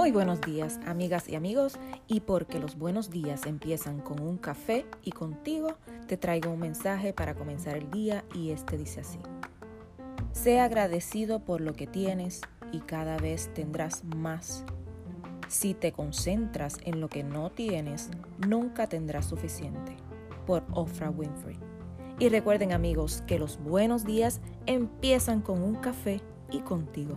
Muy buenos días, amigas y amigos, y porque los buenos días empiezan con un café y contigo, te traigo un mensaje para comenzar el día y este dice así. Sé agradecido por lo que tienes y cada vez tendrás más. Si te concentras en lo que no tienes, nunca tendrás suficiente. Por Oprah Winfrey. Y recuerden amigos que los buenos días empiezan con un café y contigo.